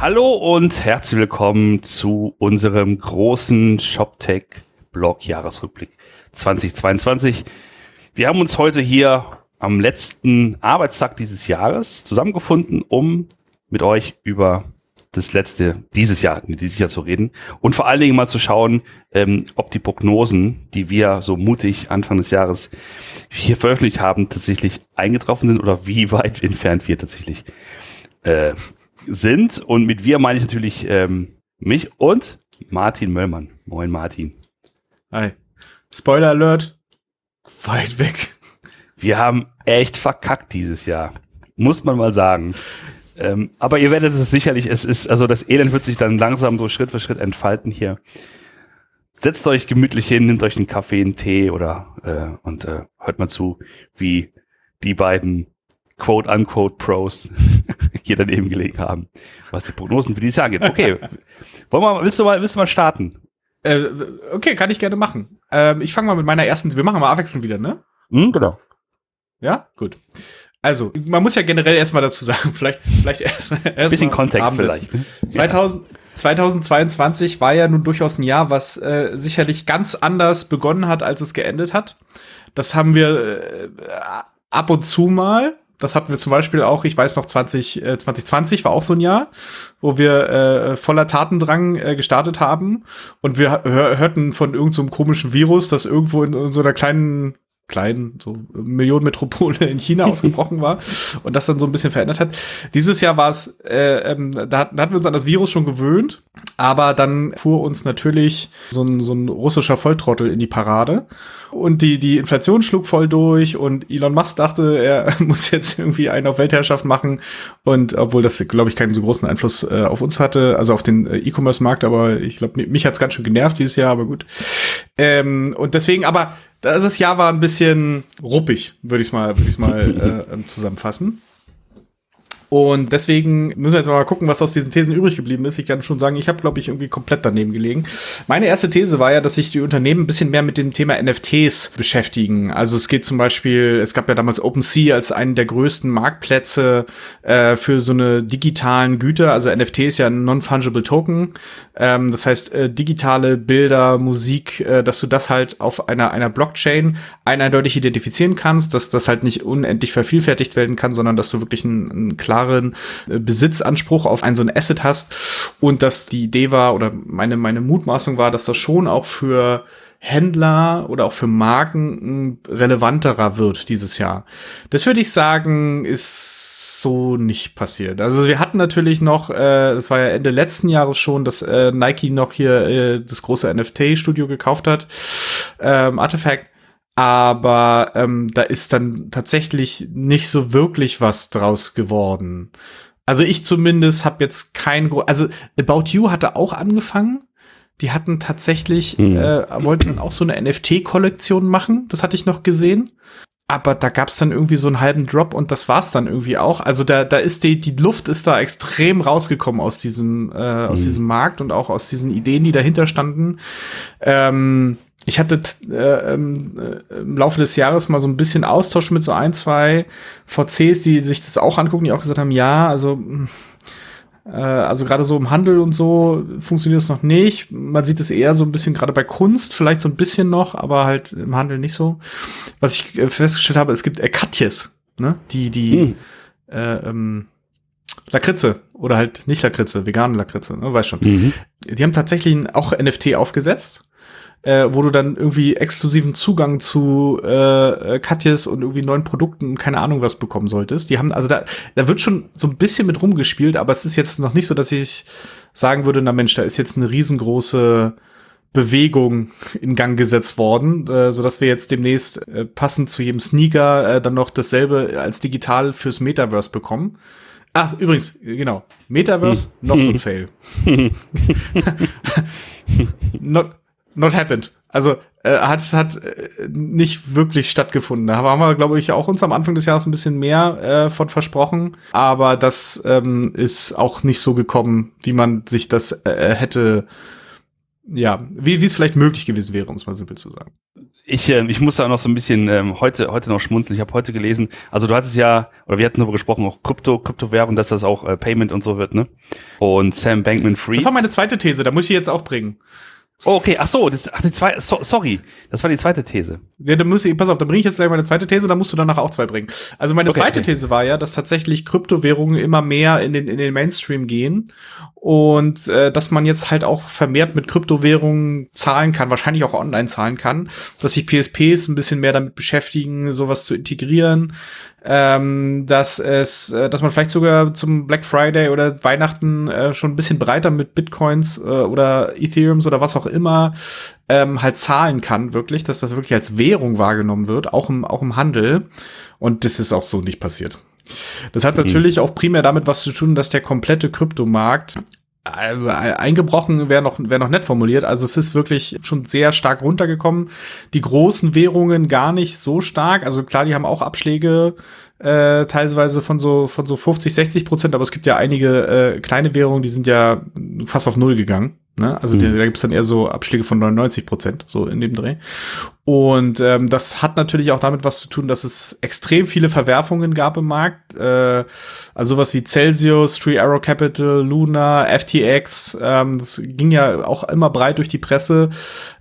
Hallo und herzlich willkommen zu unserem großen ShopTech-Blog Jahresrückblick 2022. Wir haben uns heute hier am letzten Arbeitstag dieses Jahres zusammengefunden, um mit euch über das letzte, dieses Jahr, dieses Jahr zu reden und vor allen Dingen mal zu schauen, ähm, ob die Prognosen, die wir so mutig Anfang des Jahres hier veröffentlicht haben, tatsächlich eingetroffen sind oder wie weit entfernt wir tatsächlich äh, sind. Und mit wir meine ich natürlich ähm, mich und Martin Möllmann. Moin Martin. Hi. Spoiler Alert. Weit weg. Wir haben echt verkackt dieses Jahr. Muss man mal sagen. Ähm, aber ihr werdet es sicherlich, es ist, also das Elend wird sich dann langsam so Schritt für Schritt entfalten hier. Setzt euch gemütlich hin, nehmt euch einen Kaffee, einen Tee oder äh, und äh, hört mal zu, wie die beiden quote-unquote Pros hier daneben gelegen haben, was die Prognosen für dieses Jahr gibt. Okay, Wollen wir, willst, du mal, willst du mal starten? Äh, okay, kann ich gerne machen. Ähm, ich fange mal mit meiner ersten, wir machen mal abwechselnd wieder, ne? Hm, genau. Ja, gut. Also, man muss ja generell erstmal dazu sagen, vielleicht, vielleicht erst, erst bisschen Kontext vielleicht. Ne? 2000, 2022 war ja nun durchaus ein Jahr, was äh, sicherlich ganz anders begonnen hat, als es geendet hat. Das haben wir äh, ab und zu mal. Das hatten wir zum Beispiel auch, ich weiß noch, 20, äh, 2020 war auch so ein Jahr, wo wir äh, voller Tatendrang äh, gestartet haben. Und wir hör hörten von irgendeinem so komischen Virus, das irgendwo in, in so einer kleinen kleinen so Millionenmetropole in China ausgebrochen war und das dann so ein bisschen verändert hat. Dieses Jahr war es, äh, ähm, da, da hatten wir uns an das Virus schon gewöhnt, aber dann fuhr uns natürlich so ein, so ein russischer Volltrottel in die Parade und die, die Inflation schlug voll durch und Elon Musk dachte, er muss jetzt irgendwie einen auf Weltherrschaft machen und obwohl das, glaube ich, keinen so großen Einfluss äh, auf uns hatte, also auf den äh, E-Commerce-Markt, aber ich glaube, mich hat's ganz schön genervt dieses Jahr, aber gut. Ähm, und deswegen, aber das Jahr war ein bisschen ruppig, würde ich mal, würde ich mal äh, ähm, zusammenfassen. Und deswegen müssen wir jetzt mal gucken, was aus diesen Thesen übrig geblieben ist. Ich kann schon sagen, ich habe, glaube ich, irgendwie komplett daneben gelegen. Meine erste These war ja, dass sich die Unternehmen ein bisschen mehr mit dem Thema NFTs beschäftigen. Also es geht zum Beispiel, es gab ja damals OpenSea als einen der größten Marktplätze äh, für so eine digitalen Güter. Also NFT ist ja ein Non-Fungible Token. Ähm, das heißt, äh, digitale Bilder, Musik, äh, dass du das halt auf einer, einer Blockchain eindeutig identifizieren kannst, dass das halt nicht unendlich vervielfältigt werden kann, sondern dass du wirklich einen, einen klaren klaren äh, Besitzanspruch auf ein so ein Asset hast und dass die Idee war oder meine, meine Mutmaßung war, dass das schon auch für Händler oder auch für Marken relevanterer wird dieses Jahr. Das würde ich sagen, ist so nicht passiert. Also wir hatten natürlich noch, äh, das war ja Ende letzten Jahres schon, dass äh, Nike noch hier äh, das große NFT-Studio gekauft hat, ähm, Artifact aber ähm, da ist dann tatsächlich nicht so wirklich was draus geworden. Also ich zumindest habe jetzt kein, also About You hatte auch angefangen. Die hatten tatsächlich, hm. äh, wollten auch so eine NFT-Kollektion machen. Das hatte ich noch gesehen. Aber da gab es dann irgendwie so einen halben Drop und das war's dann irgendwie auch. Also da, da ist die, die Luft ist da extrem rausgekommen aus diesem, äh, aus hm. diesem Markt und auch aus diesen Ideen, die dahinter standen. Ähm, ich hatte äh, ähm, äh, im Laufe des Jahres mal so ein bisschen Austausch mit so ein, zwei VCs, die sich das auch angucken, die auch gesagt haben, ja, also hm, äh, also gerade so im Handel und so funktioniert es noch nicht. Man sieht es eher so ein bisschen gerade bei Kunst, vielleicht so ein bisschen noch, aber halt im Handel nicht so. Was ich äh, festgestellt habe, es gibt äh, Katjes, ne? Die, die hm. äh, ähm, Lakritze oder halt nicht Lakritze, vegane Lakritze, ne? Weiß schon. Mhm. Die haben tatsächlich auch NFT aufgesetzt äh, wo du dann irgendwie exklusiven Zugang zu äh, Katjes und irgendwie neuen Produkten und keine Ahnung was bekommen solltest. Die haben, also da, da wird schon so ein bisschen mit rumgespielt, aber es ist jetzt noch nicht so, dass ich sagen würde, na Mensch, da ist jetzt eine riesengroße Bewegung in Gang gesetzt worden, äh, so dass wir jetzt demnächst äh, passend zu jedem Sneaker äh, dann noch dasselbe als digital fürs Metaverse bekommen. Ach, übrigens, genau. Metaverse, hm. not so fail. not, not happened. Also äh, hat hat äh, nicht wirklich stattgefunden. Da haben wir, glaube ich, auch uns am Anfang des Jahres ein bisschen mehr äh, von versprochen. Aber das ähm, ist auch nicht so gekommen, wie man sich das äh, hätte, ja, wie wie es vielleicht möglich gewesen wäre, um es mal simpel zu sagen ich, äh, ich muss da noch so ein bisschen ähm, heute, heute noch schmunzeln. Ich habe heute gelesen, also du hattest ja, oder wir hatten darüber gesprochen, auch Krypto, Kryptowährung, dass das auch äh, Payment und so wird, ne? Und Sam Bankman-Fried. Das war meine zweite These, da muss ich jetzt auch bringen. Oh, okay, ach so, das, ach, die zwei, so, sorry, das war die zweite These. Ja, dann muss ich, pass auf, dann bringe ich jetzt gleich meine zweite These, dann musst du danach auch zwei bringen. Also meine okay, zweite okay. These war ja, dass tatsächlich Kryptowährungen immer mehr in den, in den Mainstream gehen und äh, dass man jetzt halt auch vermehrt mit Kryptowährungen zahlen kann, wahrscheinlich auch online zahlen kann, dass sich PSPs ein bisschen mehr damit beschäftigen, sowas zu integrieren, ähm, dass es, äh, dass man vielleicht sogar zum Black Friday oder Weihnachten äh, schon ein bisschen breiter mit Bitcoins äh, oder Ethereums oder was auch immer ähm, halt zahlen kann, wirklich, dass das wirklich als Währung wahrgenommen wird, auch im, auch im Handel. Und das ist auch so nicht passiert. Das hat mhm. natürlich auch primär damit was zu tun, dass der komplette Kryptomarkt eingebrochen wäre noch, wäre noch nett formuliert. Also es ist wirklich schon sehr stark runtergekommen. Die großen Währungen gar nicht so stark. Also klar, die haben auch Abschläge äh, teilweise von so von so 50, 60 Prozent, aber es gibt ja einige äh, kleine Währungen, die sind ja fast auf Null gegangen. Ne? Also mhm. die, da gibt es dann eher so Abschläge von 99 Prozent, so in dem Dreh. Und ähm, das hat natürlich auch damit was zu tun, dass es extrem viele Verwerfungen gab im Markt. Äh, also sowas wie Celsius, Three Arrow Capital, Luna, FTX. Ähm, das ging ja auch immer breit durch die Presse,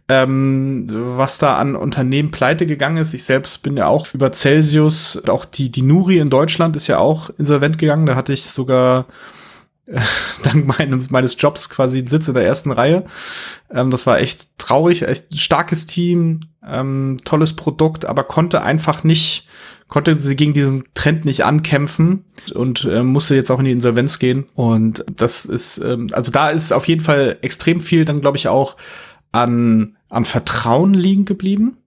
ähm, was da an Unternehmen pleite gegangen ist. Ich selbst bin ja auch über Celsius, auch die, die Nuri in Deutschland ist ja auch insolvent gegangen. Da hatte ich sogar dank meines, meines Jobs quasi Sitz in der ersten Reihe. Ähm, das war echt traurig, echt starkes Team, ähm, tolles Produkt, aber konnte einfach nicht, konnte sie gegen diesen Trend nicht ankämpfen und äh, musste jetzt auch in die Insolvenz gehen. Und das ist, ähm, also da ist auf jeden Fall extrem viel dann, glaube ich, auch an, am Vertrauen liegen geblieben,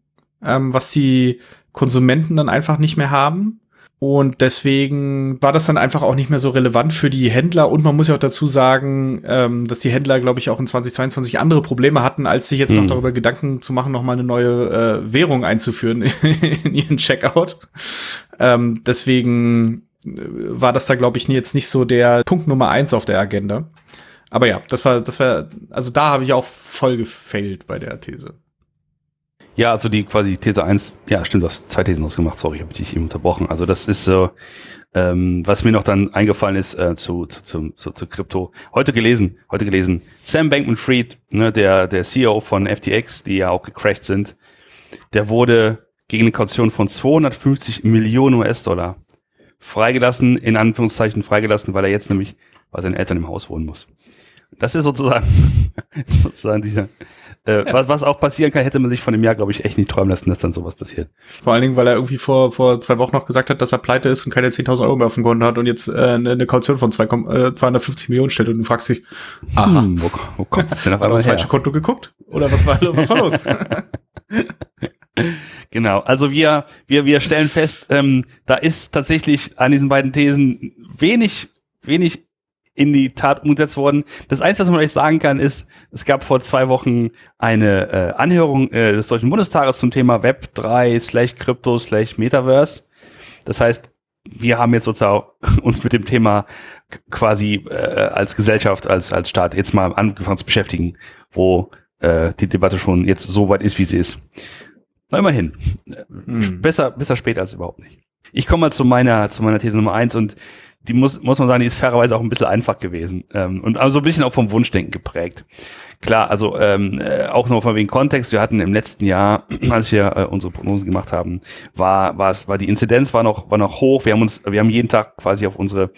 ähm, was die Konsumenten dann einfach nicht mehr haben. Und deswegen war das dann einfach auch nicht mehr so relevant für die Händler. Und man muss ja auch dazu sagen, ähm, dass die Händler, glaube ich, auch in 2022 andere Probleme hatten, als sich jetzt mhm. noch darüber Gedanken zu machen, nochmal eine neue äh, Währung einzuführen in ihren Checkout. Ähm, deswegen äh, war das da, glaube ich, jetzt nicht so der Punkt Nummer eins auf der Agenda. Aber ja, das war, das war, also da habe ich auch voll gefailt bei der These. Ja, also die quasi These 1, ja stimmt, du hast zwei Thesen ausgemacht, sorry, habe ich dich eben unterbrochen. Also das ist so, ähm, was mir noch dann eingefallen ist äh, zu, zu, zu, zu, zu Krypto. Heute gelesen, heute gelesen, Sam Bankman-Fried, ne, der, der CEO von FTX, die ja auch gecrashed sind, der wurde gegen eine Kaution von 250 Millionen US-Dollar freigelassen, in Anführungszeichen freigelassen, weil er jetzt nämlich bei seinen Eltern im Haus wohnen muss. Das ist sozusagen, sozusagen dieser, äh, ja. was, was auch passieren kann, hätte man sich von dem Jahr, glaube ich, echt nicht träumen lassen, dass dann sowas passiert. Vor allen Dingen, weil er irgendwie vor, vor zwei Wochen noch gesagt hat, dass er pleite ist und keine 10.000 Euro mehr auf dem Konto hat und jetzt äh, eine, eine Kaution von zwei, äh, 250 Millionen stellt und du fragst dich, aha, hm, wo, wo kommt das denn auf einmal das falsche Konto geguckt? Oder was war, was war los? Genau, also wir, wir, wir stellen fest, ähm, da ist tatsächlich an diesen beiden Thesen wenig, wenig in die Tat umgesetzt worden. Das Einzige, was man euch sagen kann, ist, es gab vor zwei Wochen eine äh, Anhörung äh, des Deutschen Bundestages zum Thema Web 3 slash Crypto slash Metaverse. Das heißt, wir haben jetzt sozusagen uns mit dem Thema quasi äh, als Gesellschaft, als, als Staat jetzt mal angefangen zu beschäftigen, wo äh, die Debatte schon jetzt so weit ist, wie sie ist. Na, immerhin. Hm. Besser, besser spät als überhaupt nicht. Ich komme mal zu meiner, zu meiner These Nummer eins und die muss, muss man sagen, die ist fairerweise auch ein bisschen einfach gewesen ähm, und also ein bisschen auch vom Wunschdenken geprägt. Klar, also ähm, äh, auch nur von wegen Kontext. Wir hatten im letzten Jahr, als wir äh, unsere Prognosen gemacht haben, war war es war die Inzidenz war noch war noch hoch. Wir haben uns wir haben jeden Tag quasi auf unsere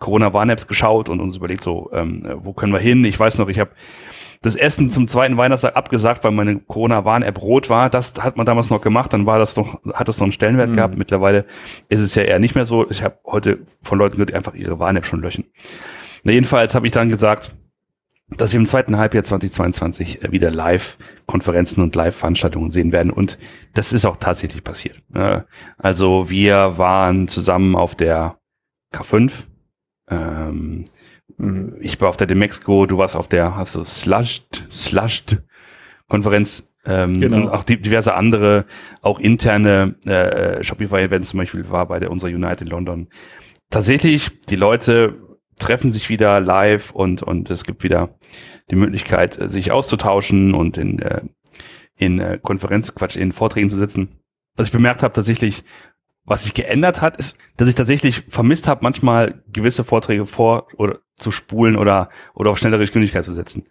Corona Warn-Apps geschaut und uns überlegt so, ähm, äh, wo können wir hin? Ich weiß noch, ich habe das Essen zum zweiten Weihnachtstag abgesagt, weil meine Corona-Warn-App rot war. Das hat man damals noch gemacht, dann war das noch, hat das noch einen Stellenwert mhm. gehabt. Mittlerweile ist es ja eher nicht mehr so. Ich habe heute von Leuten gehört, die einfach ihre Warn-App schon löschen. Na, jedenfalls habe ich dann gesagt, dass wir im zweiten Halbjahr 2022 wieder Live-Konferenzen und Live-Veranstaltungen sehen werden. Und das ist auch tatsächlich passiert. Also wir waren zusammen auf der K5. Ähm, hm, ich war auf der Demexco, du warst auf der, hast du Slushed, Slushed Konferenz, ähm, genau. und auch diverse andere, auch interne äh, Shopify-Events zum Beispiel war bei der unserer Unite in London. Tatsächlich, die Leute treffen sich wieder live und, und es gibt wieder die Möglichkeit, sich auszutauschen und in, äh, in äh, Konferenz, Quatsch, in Vorträgen zu sitzen. Was ich bemerkt habe tatsächlich, was sich geändert hat, ist, dass ich tatsächlich vermisst habe, manchmal gewisse Vorträge vor oder zu spulen oder, oder auf schnellere Geschwindigkeit zu setzen.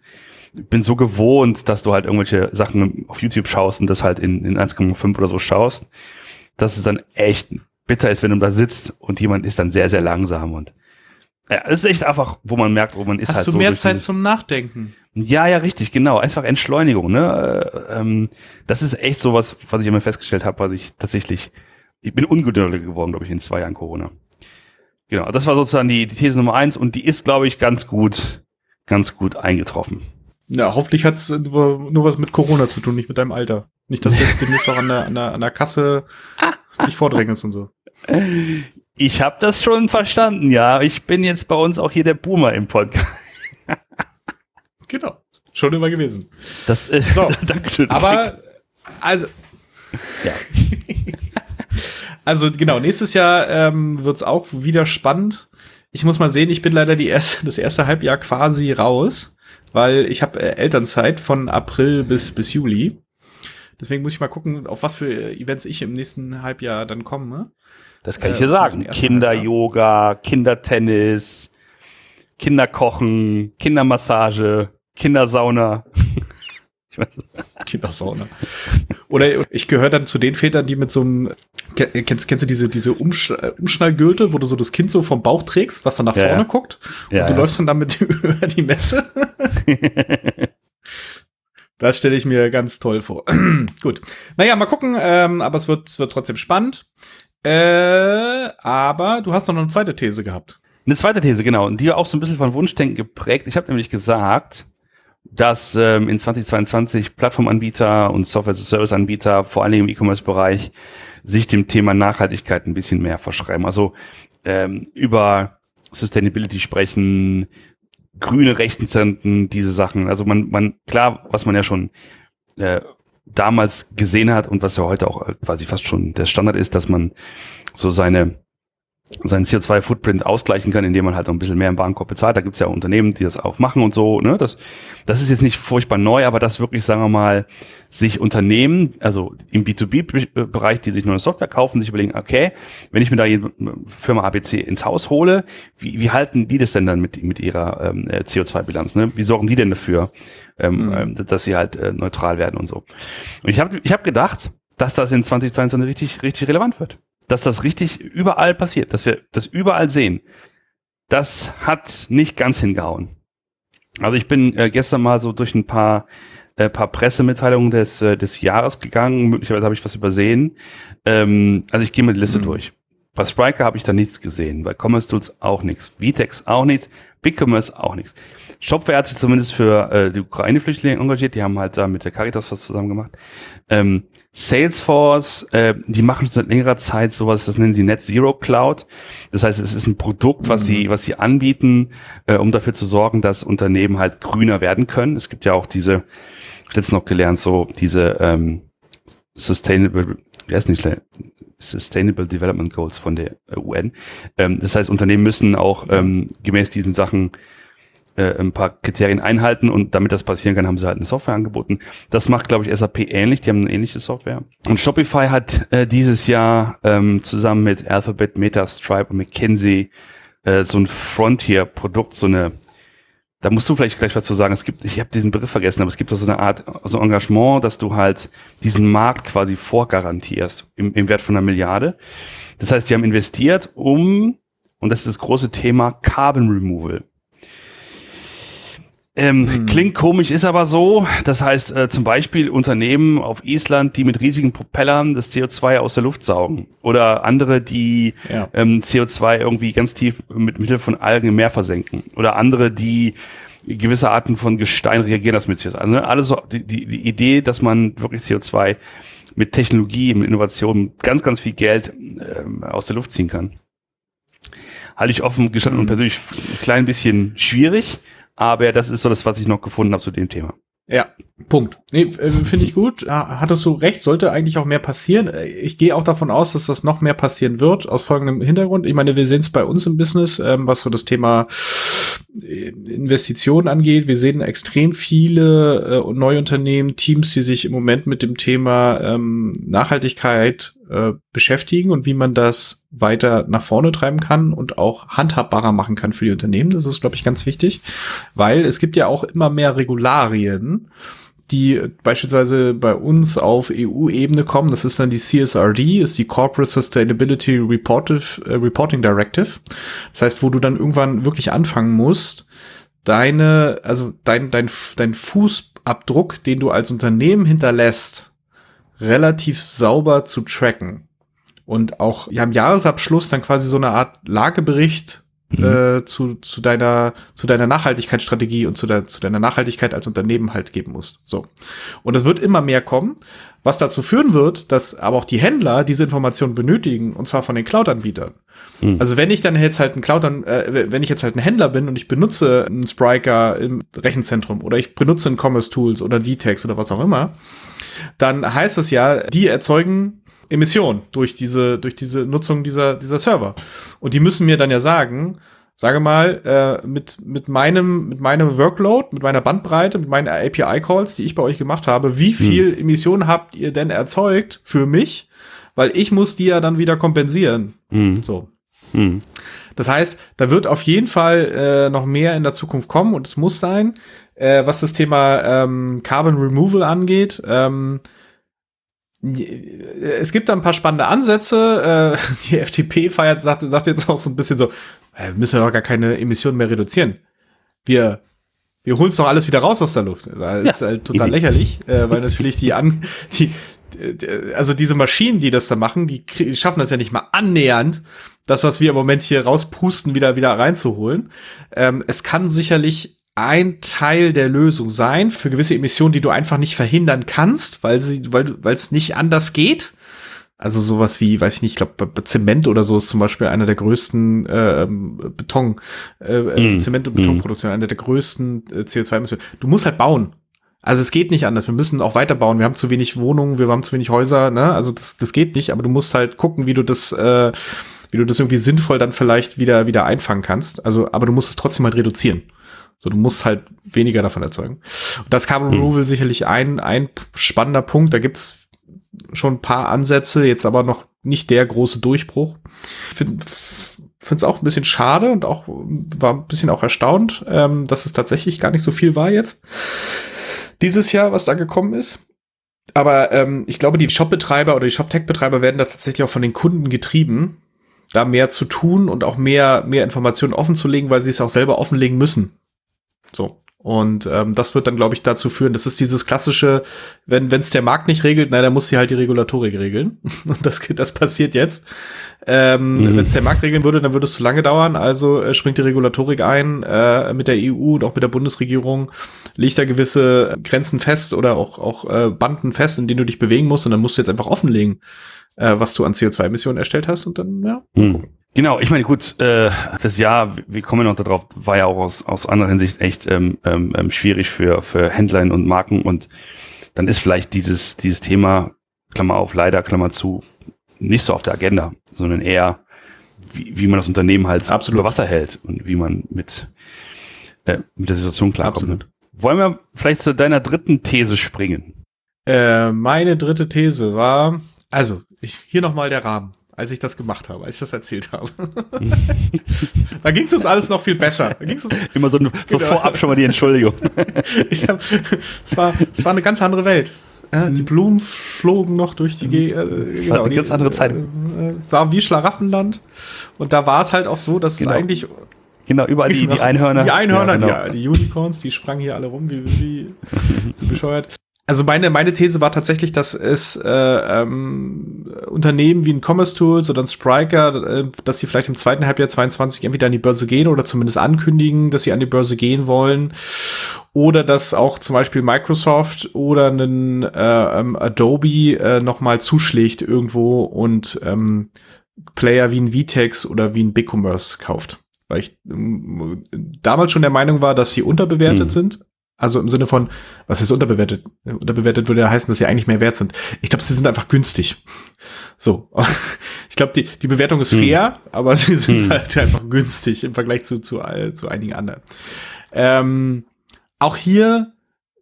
Ich bin so gewohnt, dass du halt irgendwelche Sachen auf YouTube schaust und das halt in, in 1,5 oder so schaust, dass es dann echt bitter ist, wenn du da sitzt und jemand ist dann sehr, sehr langsam und ja, es ist echt einfach, wo man merkt, wo man ist Hast halt du so mehr durch Zeit dieses- zum Nachdenken? ja, ja, richtig, genau. Einfach Entschleunigung. Ne? Äh, ähm, das ist echt sowas, was ich immer festgestellt habe, was ich tatsächlich, ich bin ungeduldiger geworden, glaube ich, in zwei Jahren Corona. Genau, das war sozusagen die, die These Nummer eins und die ist, glaube ich, ganz gut, ganz gut eingetroffen. Ja, hoffentlich hat's nur, nur was mit Corona zu tun, nicht mit deinem Alter. Nicht, dass du jetzt demnächst auch an der, an der, an der Kasse dich vordrängelst und so. Ich habe das schon verstanden, ja. Ich bin jetzt bei uns auch hier der Boomer im Podcast. Genau. Schon immer gewesen. Das, äh, So. Dankeschön. Aber, also, ja. also genau, nächstes Jahr ähm, wird's auch wieder spannend. Ich muss mal sehen, ich bin leider die erste, das erste Halbjahr quasi raus, weil ich habe äh, Elternzeit von April bis, bis Juli. Deswegen muss ich mal gucken, auf was für äh, Events ich im nächsten Halbjahr dann komme. Das kann Äh, ich dir das muss sagen. Kinder-Yoga, Kindertennis, Kinderkochen, Kindermassage, Kindersauna. ich weiß, Kindersauna. Oder ich gehöre dann zu den Vätern, die mit so einem, ke- kennst, kennst du diese, diese Umsch äh, Umschnallgürtel, wo du so das Kind so vom Bauch trägst, was dann nach Ja, vorne ja. guckt und Ja, du läufst dann damit über die Messe? Das stelle ich mir ganz toll vor. Gut. Naja, mal gucken, ähm, aber es wird, es wird trotzdem spannend. Äh, aber du hast noch eine zweite These gehabt. Eine zweite These, genau. Und die war auch so ein bisschen von Wunschdenken geprägt. Ich habe nämlich gesagt, dass ähm, in 2022 Plattformanbieter und Software-as-a-Service-Anbieter, vor Dingen im E-Commerce-Bereich, sich dem Thema Nachhaltigkeit ein bisschen mehr verschreiben. Also ähm, über Sustainability sprechen, grüne Rechenzentren, diese Sachen. Also man, man, klar, was man ja schon äh, damals gesehen hat und was ja heute auch äh, quasi fast schon der Standard ist, dass man so seine seinen CO2-Footprint ausgleichen kann, indem man halt noch ein bisschen mehr im Warenkorb bezahlt. Da gibt's ja Unternehmen, die das auch machen und so. Ne? Das, das ist jetzt nicht furchtbar neu, aber das wirklich, sagen wir mal, sich Unternehmen, also im B2B-Bereich, die sich neue Software kaufen, sich überlegen, okay, wenn ich mir da die Firma ABC ins Haus hole, wie, wie halten die das denn dann mit, mit ihrer ähm, äh, CO2-Bilanz? Ne? Wie sorgen die denn dafür, ähm, Mhm. ähm, dass sie halt äh, neutral werden und so? Und ich habe ich hab gedacht, dass das in 2022 richtig, richtig relevant wird dass das richtig überall passiert, dass wir das überall sehen. Das hat nicht ganz hingehauen. Also ich bin äh, gestern mal so durch ein paar, äh, paar Pressemitteilungen des, äh, des Jahres gegangen. Möglicherweise habe ich was übersehen. Ähm, also ich gehe mal die Liste Mhm. durch. Bei Spriker habe ich da nichts gesehen. Bei Commerce Tools auch nichts. Vitex auch nichts. BigCommerce auch nichts. Shopware hat sich zumindest für äh, die Ukraine-Flüchtlinge engagiert. Die haben halt da mit der Caritas was zusammen gemacht. Ähm, Salesforce, äh, die machen seit längerer Zeit sowas, das nennen sie Net Zero Cloud. Das heißt, es ist ein Produkt, was sie, was sie anbieten, äh, um dafür zu sorgen, dass Unternehmen halt grüner werden können. Es gibt ja auch diese, ich habe jetzt noch gelernt, so diese ähm, Sustainable, wer ist nicht Sustainable Development Goals von der äh, UN. Ähm, das heißt, Unternehmen müssen auch ähm, gemäß diesen Sachen äh, ein paar Kriterien einhalten und damit das passieren kann, haben sie halt eine Software angeboten. Das macht, glaube ich, SAP ähnlich. Die haben eine ähnliche Software. Und Shopify hat äh, dieses Jahr ähm, zusammen mit Alphabet, Meta, Stripe und McKinsey äh, so ein Frontier-Produkt, so eine da musst du vielleicht gleich was zu sagen. Es gibt, ich habe diesen Begriff vergessen, aber es gibt so eine Art, so Engagement, dass du halt diesen Markt quasi vorgarantierst im, im Wert von einer Milliarde. Das heißt, die haben investiert, um, und das ist das große Thema, Carbon Removal. Ähm, Hm. Klingt komisch, ist aber so. Das heißt äh, zum Beispiel Unternehmen auf Island, die mit riesigen Propellern das CO2 aus der Luft saugen. Oder andere, die Ja. ähm, CO2 irgendwie ganz tief mit Mittel von Algen im Meer versenken. Oder andere, die gewisse Arten von Gestein reagieren das mit CO2. Also ne, alles so die, die, die Idee, dass man wirklich CO2 mit Technologie, mit Innovation, ganz, ganz viel Geld ähm, aus der Luft ziehen kann. Halte ich offen gestanden und Mhm. persönlich ein klein bisschen schwierig, aber das ist so das, was ich noch gefunden habe zu dem Thema. Ja, Punkt. Nee, äh, finde ich gut. Ah, Hattest du recht, sollte eigentlich auch mehr passieren. Äh, Ich gehe auch davon aus, dass das noch mehr passieren wird, aus folgendem Hintergrund. Ich meine, wir sehen es bei uns im Business, ähm, was so das Thema Investitionen angeht. Wir sehen extrem viele äh, neue Unternehmen, Teams, die sich im Moment mit dem Thema ähm, Nachhaltigkeit äh, beschäftigen und wie man das weiter nach vorne treiben kann und auch handhabbarer machen kann für die Unternehmen. Das ist, glaube ich, ganz wichtig, weil es gibt ja auch immer mehr Regularien die beispielsweise bei uns auf EU-Ebene kommen. Das ist dann die CSRD, ist die Corporate Sustainability Reportive, äh, Reporting Directive. Das heißt, wo du dann irgendwann wirklich anfangen musst, deine, also dein, dein, dein Fußabdruck, den du als Unternehmen hinterlässt, relativ sauber zu tracken. Und auch ja, im Jahresabschluss dann quasi so eine Art Lagebericht mhm. äh, zu, zu deiner, zu deiner Nachhaltigkeitsstrategie und zu, der, zu deiner Nachhaltigkeit als Unternehmen halt geben musst. So. Und es wird immer mehr kommen, was dazu führen wird, dass aber auch die Händler diese Informationen benötigen, und zwar von den Cloud-Anbietern. Mhm. Also wenn ich dann jetzt halt ein Cloud, äh, wenn ich jetzt halt ein Händler bin und ich benutze einen Spriker im Rechenzentrum oder ich benutze ein Commerce Tools oder ein VTEX oder was auch immer, dann heißt es ja, die erzeugen Emissionen durch diese, durch diese Nutzung dieser, dieser Server. Und die müssen mir dann ja sagen, sage mal, äh, mit, mit meinem, mit meinem Workload, mit meiner Bandbreite, mit meinen API-Calls, die ich bei euch gemacht habe, wie hm. viel hm. Emissionen habt ihr denn erzeugt für mich? Weil ich muss die ja dann wieder kompensieren. Hm. So. Hm. Das heißt, da wird auf jeden Fall äh, noch mehr in der Zukunft kommen und es muss sein, äh, was das Thema ähm, Carbon Removal angeht. Ähm, es gibt da ein paar spannende Ansätze. Äh, die FDP feiert, sagt, sagt jetzt auch so ein bisschen so, äh, wir müssen ja gar keine Emissionen mehr reduzieren. Wir, wir holen es doch alles wieder raus aus der Luft. Das ist ja, halt total easy. lächerlich, äh, weil natürlich die an, die, also diese Maschinen, die das da machen, die schaffen das ja nicht mal annähernd, das, was wir im Moment hier rauspusten, wieder, wieder reinzuholen. Ähm, es kann sicherlich ein Teil der Lösung sein für gewisse Emissionen, die du einfach nicht verhindern kannst, weil sie, weil, weil es nicht anders geht. Also sowas wie, weiß ich nicht, ich glaube, Zement oder so ist zum Beispiel einer der größten äh, Beton, äh, mm. Zement- und Betonproduktion, mm. einer der größten äh, CO2-Emissionen. Du musst halt bauen. Also es geht nicht anders. Wir müssen auch weiterbauen. Wir haben zu wenig Wohnungen, wir haben zu wenig Häuser, ne? Also das, das geht nicht, aber du musst halt gucken, wie du das, äh, wie du das irgendwie sinnvoll dann vielleicht wieder, wieder einfangen kannst. Also, aber du musst es trotzdem halt reduzieren. So, du musst halt weniger davon erzeugen. Und das Carbon hm. Removal sicherlich ein, ein spannender Punkt. Da gibt's schon ein paar Ansätze, jetzt aber noch nicht der große Durchbruch. Ich finde es auch ein bisschen schade und auch war ein bisschen auch erstaunt, ähm, dass es tatsächlich gar nicht so viel war jetzt dieses Jahr, was da gekommen ist. Aber ähm, ich glaube, die Shop-Betreiber oder die Shop-Tech-Betreiber werden da tatsächlich auch von den Kunden getrieben, da mehr zu tun und auch mehr, mehr Informationen offenzulegen, weil sie es auch selber offenlegen müssen. So. Und ähm, das wird dann, glaube ich, dazu führen, das ist dieses klassische, wenn es der Markt nicht regelt, na, dann muss sie halt die Regulatorik regeln. Und das, das passiert jetzt. Ähm, mhm. Wenn es der Markt regeln würde, dann würde es zu lange dauern. Also äh, springt die Regulatorik ein äh, mit der EU und auch mit der Bundesregierung, legt da gewisse Grenzen fest oder auch, auch äh, Banden fest, in denen du dich bewegen musst. Und dann musst du jetzt einfach offenlegen, äh, was du an CO2-Emissionen erstellt hast. Und dann, ja, mhm. Genau, ich meine, gut, äh, das Jahr, wir kommen noch darauf, war ja auch aus, aus anderer Hinsicht echt ähm, ähm, ähm schwierig für, für Händler und Marken und dann ist vielleicht dieses, dieses Thema, Klammer auf, leider, Klammer zu, nicht so auf der Agenda, sondern eher, wie, wie man das Unternehmen halt Absolut. über Wasser hält und wie man mit, äh, mit der Situation klarkommt. Absolut. Wollen wir vielleicht zu deiner dritten These springen? Äh, meine dritte These war, also, ich, hier nochmal der Rahmen als ich das gemacht habe, als ich das erzählt habe. da ging es uns alles noch viel besser. Da ging's uns Immer so, so genau. vorab schon mal die Entschuldigung. hab, es, war, es war eine ganz andere Welt. Die Blumen flogen noch durch die Gegend. Äh, es genau, war eine ganz andere Zeit. Äh, war wie Schlaraffenland. Und da war es halt auch so, dass genau. es eigentlich. Genau, überall die, die Einhörner. Die Einhörner, ja, genau. die, die Unicorns, die sprangen hier alle rum, wie, wie, wie bescheuert. Also meine, meine These war tatsächlich, dass es äh, ähm, Unternehmen wie ein Commerce Tools oder ein Spriker, äh, dass sie vielleicht im zweiten Halbjahr 22 entweder an die Börse gehen oder zumindest ankündigen, dass sie an die Börse gehen wollen. Oder dass auch zum Beispiel Microsoft oder ein äh, ähm, Adobe äh, nochmal zuschlägt irgendwo und ähm, Player wie ein Vtex oder wie ein BigCommerce kauft. Weil ich ähm, damals schon der Meinung war, dass sie unterbewertet hm. sind Also im Sinne von, was ist unterbewertet? Unterbewertet würde ja heißen, dass sie eigentlich mehr wert sind. Ich glaube, sie sind einfach günstig. So. Ich glaube, die, die Bewertung ist hm. fair, hm. aber sie sind hm. halt einfach günstig im Vergleich zu, zu, zu einigen anderen. Ähm, auch hier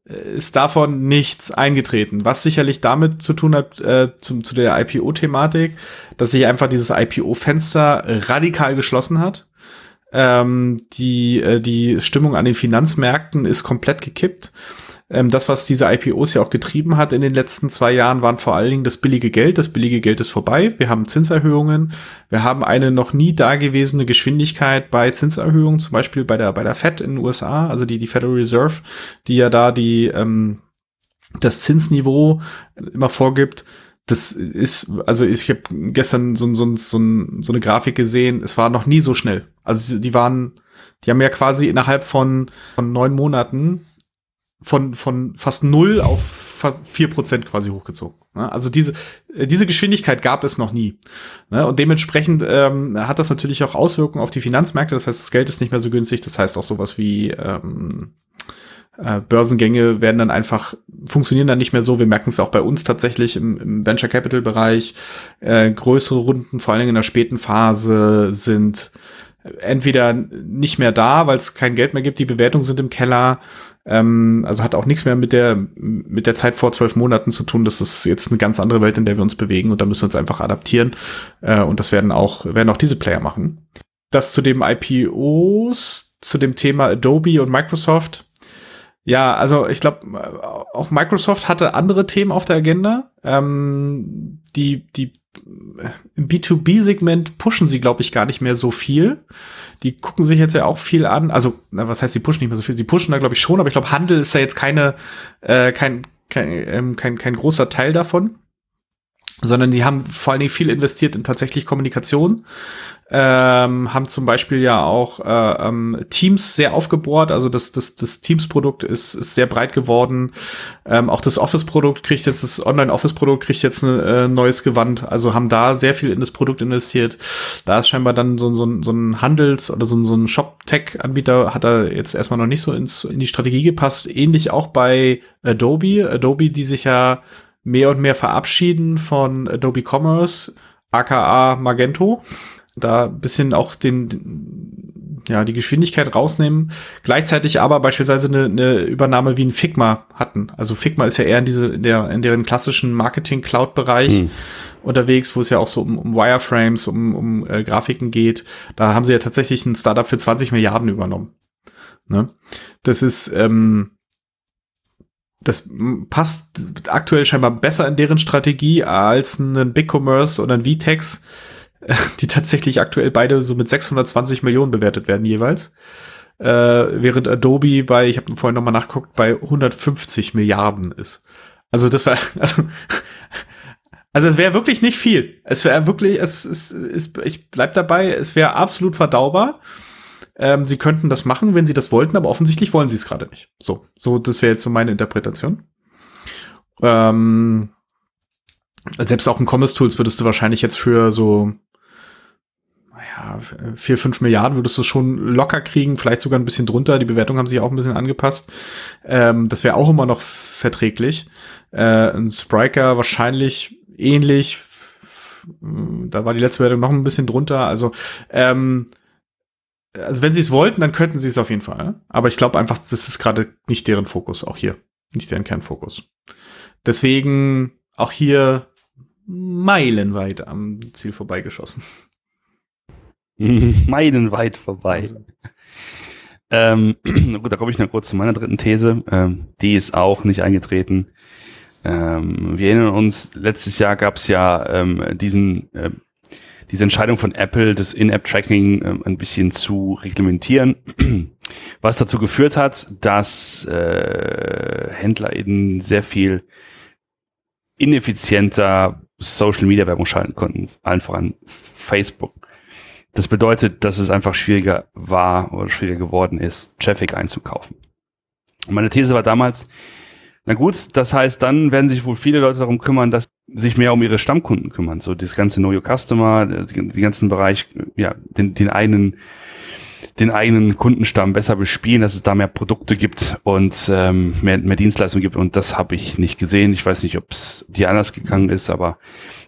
äh, ist davon nichts eingetreten, was sicherlich damit zu tun hat, äh, zum, zu der IPO-Thematik, dass sich einfach dieses IPO-Fenster radikal geschlossen hat. Ähm, die, äh, die Stimmung an den Finanzmärkten ist komplett gekippt. Ähm, das, was diese IPOs ja auch getrieben hat in den letzten zwei Jahren, waren vor allen Dingen das billige Geld. Das billige Geld ist vorbei. Wir haben Zinserhöhungen. Wir haben eine noch nie dagewesene Geschwindigkeit bei Zinserhöhungen, zum Beispiel bei der, bei der Fed in den USA, also die, die Federal Reserve, die ja da die, ähm, das Zinsniveau immer vorgibt. Das ist, also ich habe gestern so, so, so, so eine Grafik gesehen, es war noch nie so schnell. Also die waren, die haben ja quasi innerhalb von, von neun Monaten von, von fast null auf fast vier Prozent quasi hochgezogen. Ne? Also diese, äh, diese Geschwindigkeit gab es noch nie. Ne? Und dementsprechend ähm, hat das natürlich auch Auswirkungen auf die Finanzmärkte. Das heißt, das Geld ist nicht mehr so günstig. Das heißt auch sowas wie ähm, äh, Börsengänge werden dann einfach, funktionieren dann nicht mehr so. Wir merken es auch bei uns tatsächlich im, im Venture Capital Bereich. Äh, größere Runden, vor allen Dingen in der späten Phase, sind entweder nicht mehr da, weil es kein Geld mehr gibt, die Bewertungen sind im Keller. Ähm, also hat auch nichts mehr mit der, mit der Zeit vor zwölf Monaten zu tun. Das ist jetzt eine ganz andere Welt, in der wir uns bewegen und da müssen wir uns einfach adaptieren. Äh, und das werden auch, werden auch diese Player machen. Das zu dem IPOs, zu dem Thema Adobe und Microsoft. Ja, also ich glaube, auch Microsoft hatte andere Themen auf der Agenda. Ähm, die, die im B2B-Segment pushen sie, glaube ich, gar nicht mehr so viel. Die gucken sich jetzt ja auch viel an. Also, na, was heißt, sie pushen nicht mehr so viel? Sie pushen da, glaube ich, schon, aber ich glaube, Handel ist ja jetzt keine, äh, kein, kein, ähm, kein, kein großer Teil davon sondern sie haben vor allen Dingen viel investiert in tatsächlich Kommunikation ähm, haben zum Beispiel ja auch äh, ähm, Teams sehr aufgebohrt. Also das, das, das Teams-Produkt ist, ist sehr breit geworden. Ähm, auch das Office-Produkt kriegt jetzt, das Online-Office-Produkt kriegt jetzt ein äh, neues Gewand. Also haben da sehr viel in das Produkt investiert. Da ist scheinbar dann so, so, so ein Handels- oder so, so ein Shop-Tech-Anbieter hat da jetzt erstmal noch nicht so ins, in die Strategie gepasst. Ähnlich auch bei Adobe. Adobe, die sich ja mehr und mehr verabschieden von Adobe Commerce, aka Magento da bisschen auch den, ja, die Geschwindigkeit rausnehmen, gleichzeitig aber beispielsweise eine, eine Übernahme wie ein Figma hatten. Also Figma ist ja eher in diese, in der, in deren klassischen Marketing-Cloud-Bereich hm. unterwegs, wo es ja auch so um, um Wireframes, um, um äh, Grafiken geht. Da haben sie ja tatsächlich ein Startup für 20 Milliarden übernommen. Ne? Das ist, ähm, das passt aktuell scheinbar besser in deren Strategie als ein BigCommerce oder ein VTEX, die tatsächlich aktuell beide so mit 620 Millionen bewertet werden jeweils. Äh, während Adobe bei, ich habe vorhin nochmal nachgeguckt, bei 150 Milliarden ist. Also das war, also, also es wäre wirklich nicht viel. Es wäre wirklich, es ist, ich bleib dabei, es wäre absolut verdaubar. Ähm, sie könnten das machen, wenn sie das wollten, aber offensichtlich wollen sie es gerade nicht. So, so, das wäre jetzt so meine Interpretation. Ähm, selbst auch in Commerce Tools würdest du wahrscheinlich jetzt für so ja, vier, fünf Milliarden würdest du schon locker kriegen, vielleicht sogar ein bisschen drunter. Die Bewertungen haben sich auch ein bisschen angepasst. Ähm, das wäre auch immer noch verträglich. Äh, ein Spriker wahrscheinlich ähnlich. Da war die letzte Bewertung noch ein bisschen drunter. Also, ähm, also wenn sie es wollten, dann könnten sie es auf jeden Fall. Aber ich glaube einfach, das ist gerade nicht deren Fokus, auch hier. Nicht deren Kernfokus. Deswegen auch hier meilenweit am Ziel vorbeigeschossen. meilenweit vorbei. Ähm, gut, da komme ich noch kurz zu meiner dritten These. Ähm, die ist auch nicht eingetreten. Ähm, wir erinnern uns, letztes Jahr gab es ja ähm, diesen, äh, diese Entscheidung von Apple, das In-App-Tracking äh, ein bisschen zu reglementieren, was dazu geführt hat, dass äh, HändlerInnen sehr viel ineffizienter Social-Media-Werbung schalten konnten, allen voran Facebook. Das bedeutet, dass es einfach schwieriger war oder schwieriger geworden ist, Traffic einzukaufen. Meine These war damals, na gut, das heißt, dann werden sich wohl viele Leute darum kümmern, dass sich mehr um ihre Stammkunden kümmern. So das ganze Know Your Customer, die, die ganzen Bereich, ja, den, den einen den eigenen Kundenstamm besser bespielen, dass es da mehr Produkte gibt und ähm, mehr, mehr Dienstleistungen gibt. Und das habe ich nicht gesehen. Ich weiß nicht, ob es dir anders gegangen ist, aber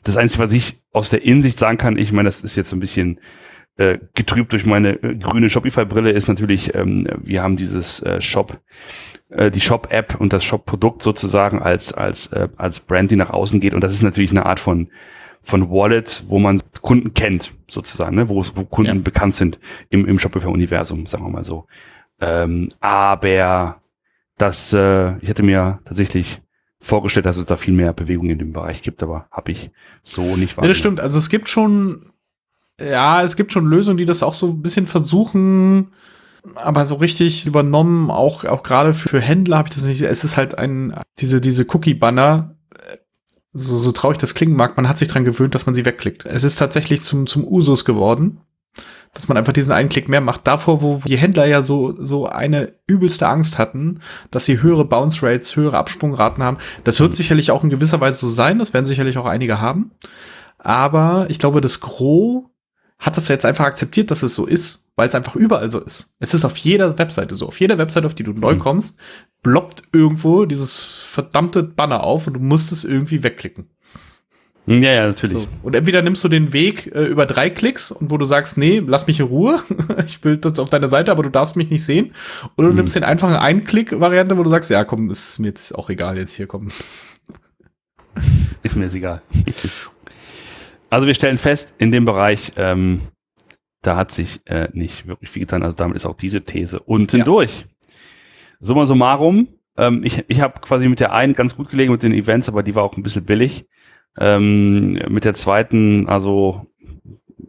das Einzige, was ich aus der Insicht sagen kann, ich meine, das ist jetzt ein bisschen äh, getrübt durch meine äh, grüne Shopify-Brille, ist natürlich, ähm, wir haben dieses äh, Shop, äh, die Shop-App und das Shop-Produkt sozusagen als, als, äh, als Brand, die nach außen geht. Und das ist natürlich eine Art von von Wallet, wo man Kunden kennt, sozusagen, ne? wo, wo Kunden ja. bekannt sind im, im Shopify-Universum, sagen wir mal so. Ähm, aber das, äh, ich hätte mir tatsächlich vorgestellt, dass es da viel mehr Bewegung in dem Bereich gibt, aber habe ich so nicht wahrgenommen. Ja, das stimmt. Also es gibt schon, ja, es gibt schon Lösungen, die das auch so ein bisschen versuchen, aber so richtig übernommen, auch, auch gerade für Händler habe ich das nicht. Es ist halt ein, diese, diese Cookie-Banner, so, so traurig das klingen mag, man hat sich dran gewöhnt, dass man sie wegklickt. Es ist tatsächlich zum, zum Usus geworden, dass man einfach diesen einen Klick mehr macht. Davor, wo die Händler ja so, so eine übelste Angst hatten, dass sie höhere Bounce Rates, höhere Absprungraten haben. Das wird mhm. sicherlich auch in gewisser Weise so sein. Das werden sicherlich auch einige haben. Aber ich glaube, das Gros hat das jetzt einfach akzeptiert, dass es so ist, weil es einfach überall so ist. Es ist auf jeder Webseite so. Auf jeder Webseite, auf die du neu mhm. kommst, bloppt irgendwo dieses verdammte Banner auf und du musst es irgendwie wegklicken. Ja, ja, natürlich. So. Und entweder nimmst du den Weg äh, über drei Klicks und wo du sagst, nee, lass mich in Ruhe, ich will das auf deiner Seite, aber du darfst mich nicht sehen. Oder du mhm. nimmst den einfachen Ein-Klick-Variante, wo du sagst, ja, komm, ist mir jetzt auch egal, jetzt hier kommen. Ist mir jetzt egal. Also wir stellen fest, in dem Bereich, ähm, da hat sich äh, nicht wirklich viel getan. Also damit ist auch diese These unten ja. durch. Summa summarum, ähm, ich, ich habe quasi mit der einen ganz gut gelegen mit den Events, aber die war auch ein bisschen billig. Ähm, mit der zweiten, also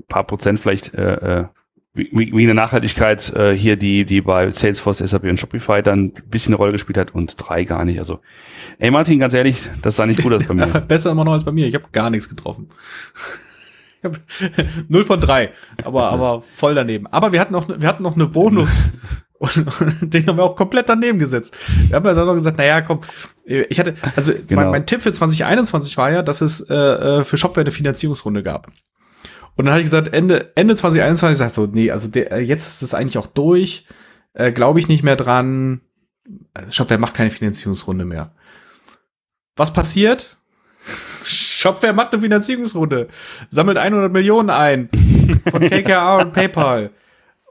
paar Prozent vielleicht äh, äh wie, wie eine Nachhaltigkeit äh, hier, die, die bei Salesforce, SAP und Shopify dann ein bisschen eine Rolle gespielt hat und drei gar nicht. Also, ey Martin, ganz ehrlich, das sah nicht gut aus bei mir. Besser immer noch als bei mir. Ich habe gar nichts getroffen. Null von drei, aber, aber voll daneben. Aber wir hatten noch, wir hatten noch eine Bonus. Und, und den haben wir auch komplett daneben gesetzt. Wir haben ja dann noch gesagt, naja, komm, ich hatte, also genau. mein, mein, Tipp für 2021 war ja, dass es äh, äh, für Shopware eine Finanzierungsrunde gab. Und dann habe ich gesagt, Ende, Ende 2021, ich gesagt so, nee, also der, äh, jetzt ist es eigentlich auch durch. Äh, Glaube ich nicht mehr dran. Äh, Shopware macht keine Finanzierungsrunde mehr. Was passiert? Shopware macht eine Finanzierungsrunde, sammelt 100 Millionen ein von KKR und PayPal.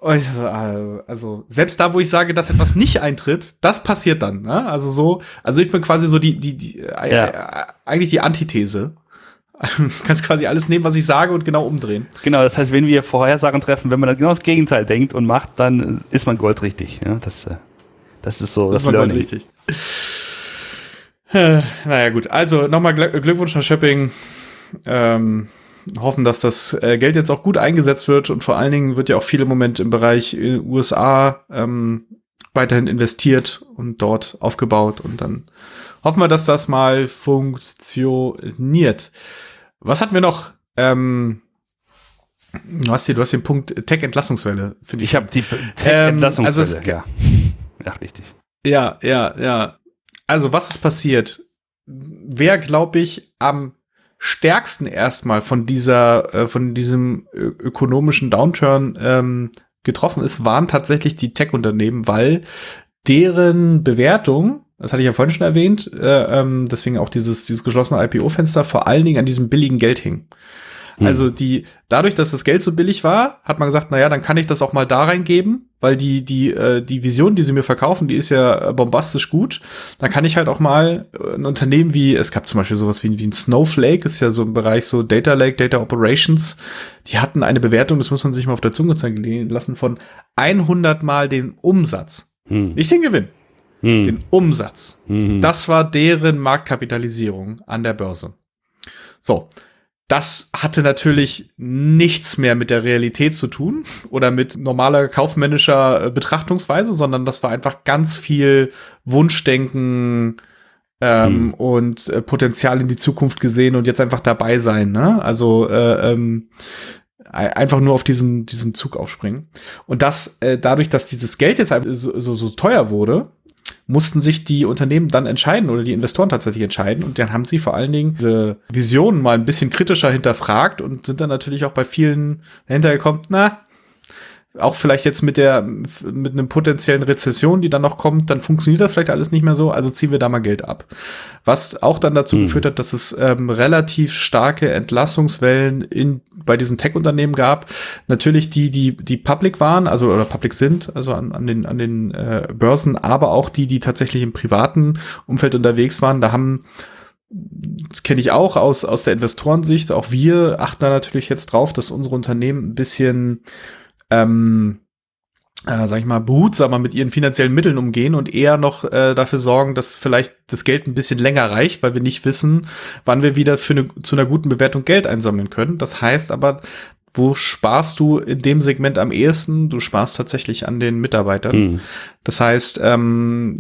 Also, also, selbst da, wo ich sage, dass etwas nicht eintritt, das passiert dann. Ne? Also so, also ich bin quasi so die, die, die äh, ja. eigentlich die Antithese Du kannst quasi alles nehmen, was ich sage und genau umdrehen. Genau, das heißt, wenn wir Vorhersagen treffen, wenn man dann genau das Gegenteil denkt und macht, dann ist man goldrichtig. Ja, das, äh, das ist so das, das Learning. Goldrichtig. Äh, naja, gut. Also nochmal Glückwunsch nach Shopping. Ähm, hoffen, dass das äh, Geld jetzt auch gut eingesetzt wird und vor allen Dingen wird ja auch viel im Moment im Bereich USA ähm, weiterhin investiert und dort aufgebaut und dann hoffen wir, dass das mal funktioniert. Was hatten wir noch? Ähm, du, hast hier, du hast den Punkt Tech-Entlassungswelle, finde ich. Ich habe die Tech-Entlassungswelle, ähm, also ja. Ja, richtig. Ja, ja, ja. Also, was ist passiert? Wer, glaube ich, am stärksten erstmal von dieser, äh, von diesem ökonomischen Downturn ähm, getroffen ist, waren tatsächlich die Tech-Unternehmen, weil deren Bewertung das hatte ich ja vorhin schon erwähnt, äh, ähm, deswegen auch dieses, dieses geschlossene IPO-Fenster vor allen Dingen an diesem billigen Geld hing. Mhm. Also die, dadurch, dass das Geld so billig war, hat man gesagt, na ja, dann kann ich das auch mal da reingeben, weil die, die, äh, die Vision, die sie mir verkaufen, die ist ja bombastisch gut. Dann kann ich halt auch mal äh, ein Unternehmen wie, es gab zum Beispiel sowas wie, wie ein Snowflake, ist ja so im Bereich so Data Lake, Data Operations. Die hatten eine Bewertung, das muss man sich mal auf der Zunge zeigen lassen, von 100 mal den Umsatz. Hm. Nicht den Gewinn hm. den Umsatz. Mhm. Das war deren Marktkapitalisierung an der Börse. So. Das hatte natürlich nichts mehr mit der Realität zu tun oder mit normaler kaufmännischer äh, Betrachtungsweise, sondern das war einfach ganz viel Wunschdenken ähm, hm. und äh, Potenzial in die Zukunft gesehen und jetzt einfach dabei sein. Ne? Also äh, ähm, einfach nur auf diesen, diesen Zug aufspringen. Und das, äh, dadurch, dass dieses Geld jetzt so, so, so teuer wurde, mussten sich die Unternehmen dann entscheiden oder die Investoren tatsächlich entscheiden. Und dann haben sie vor allen Dingen diese Visionen mal ein bisschen kritischer hinterfragt und sind dann natürlich auch bei vielen hintergekommen, na, auch vielleicht jetzt mit der, mit einem potenziellen Rezession, die dann noch kommt, dann funktioniert das vielleicht alles nicht mehr so, also ziehen wir da mal Geld ab. Was auch dann dazu mhm. geführt hat, dass es ähm, relativ starke Entlassungswellen in, bei diesen Tech-Unternehmen gab. Natürlich die, die, die public waren, also oder public sind, also an, an den, an den äh, Börsen, aber auch die, die tatsächlich im privaten Umfeld unterwegs waren. Da haben das kenne ich auch aus, aus der Investorensicht. Auch wir achten da natürlich jetzt drauf, dass unsere Unternehmen ein bisschen ähm, äh, sag ich mal, behutsamer mit ihren finanziellen Mitteln umgehen und eher noch äh, dafür sorgen, dass vielleicht das Geld ein bisschen länger reicht, weil wir nicht wissen, wann wir wieder für eine, zu einer guten Bewertung Geld einsammeln können. Das heißt aber, wo sparst du in dem Segment am ehesten? Du sparst tatsächlich an den Mitarbeitern. Mhm. Das heißt, ähm,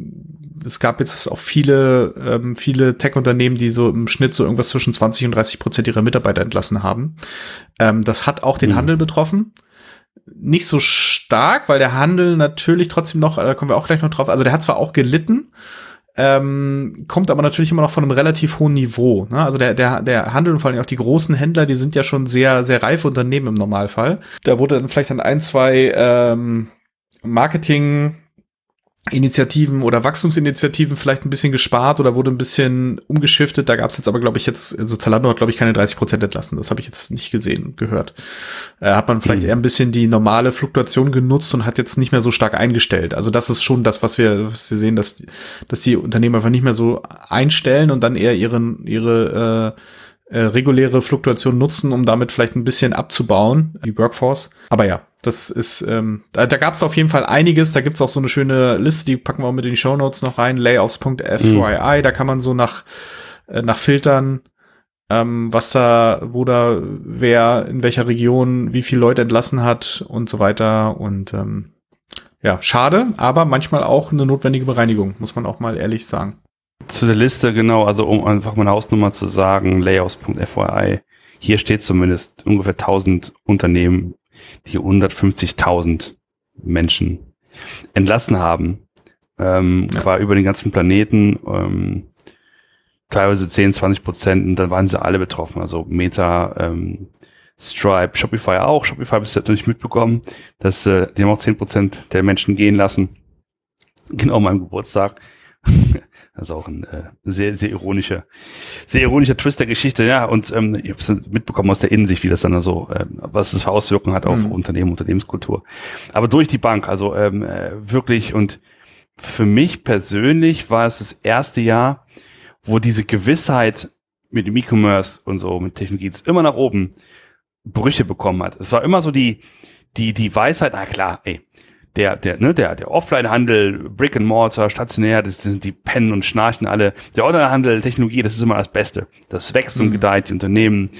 es gab jetzt auch viele, ähm, viele Tech-Unternehmen, die so im Schnitt so irgendwas zwischen 20 und 30 Prozent ihrer Mitarbeiter entlassen haben. Ähm, das hat auch den mhm. Handel betroffen nicht so stark, weil der Handel natürlich trotzdem noch, da kommen wir auch gleich noch drauf, also der hat zwar auch gelitten, ähm, kommt aber natürlich immer noch von einem relativ hohen Niveau. Ne? Also der, der, der Handel und vor allem auch die großen Händler, die sind ja schon sehr, sehr reife Unternehmen im Normalfall. Da wurde dann vielleicht an ein, zwei ähm, Marketing- Initiativen oder Wachstumsinitiativen vielleicht ein bisschen gespart oder wurde ein bisschen umgeschiftet. Da gab es jetzt aber, glaube ich, jetzt, also Zalando hat, glaube ich, keine 30 Prozent entlassen. Das habe ich jetzt nicht gesehen, gehört. Äh, hat man vielleicht mhm. eher ein bisschen die normale Fluktuation genutzt und hat jetzt nicht mehr so stark eingestellt. Also das ist schon das, was wir, was wir sehen, dass, dass die Unternehmen einfach nicht mehr so einstellen und dann eher ihren, ihre äh, äh, reguläre Fluktuation nutzen, um damit vielleicht ein bisschen abzubauen, die Workforce. Aber ja, das ist, ähm, da, da gab es auf jeden Fall einiges. Da gibt's auch so eine schöne Liste, die packen wir auch mit in die Show Notes noch rein. Layoffs.fyi, mhm. da kann man so nach, äh, nach filtern, ähm, was da, wo da wer in welcher Region wie viele Leute entlassen hat und so weiter. Und ähm, ja, schade, aber manchmal auch eine notwendige Bereinigung, muss man auch mal ehrlich sagen. Zu der Liste, genau, also um einfach mal eine Hausnummer zu sagen, Layoffs.fyi, hier steht zumindest ungefähr 1000 Unternehmen die 150.000 Menschen entlassen haben, ähm, ja. war über den ganzen Planeten, ähm, teilweise 10, 20 Prozent, und dann waren sie alle betroffen. Also Meta, ähm, Stripe, Shopify auch. Shopify bis jetzt noch nicht mitbekommen, dass äh, die haben auch 10 Prozent der Menschen gehen lassen. Genau meinem Geburtstag. Das ist auch ein äh, sehr, sehr ironischer, sehr ironischer Twist der Geschichte, ja. Und ähm, ich habe es mitbekommen aus der Innensicht, wie das dann so, äh, was es für Auswirkungen hat auf mhm. Unternehmen, Unternehmenskultur. Aber durch die Bank, also ähm, äh, wirklich und für mich persönlich war es das erste Jahr, wo diese Gewissheit mit dem E-Commerce und so, mit Technologie jetzt immer nach oben Brüche bekommen hat. Es war immer so die, die, die Weisheit, ah klar, ey, der, der, ne, der, der Offline-Handel, Brick and Mortar, stationär, das, sind die pennen und schnarchen alle. Der Online-Handel, Technologie, das ist immer das Beste. Das wächst und mhm. gedeiht, die Unternehmen,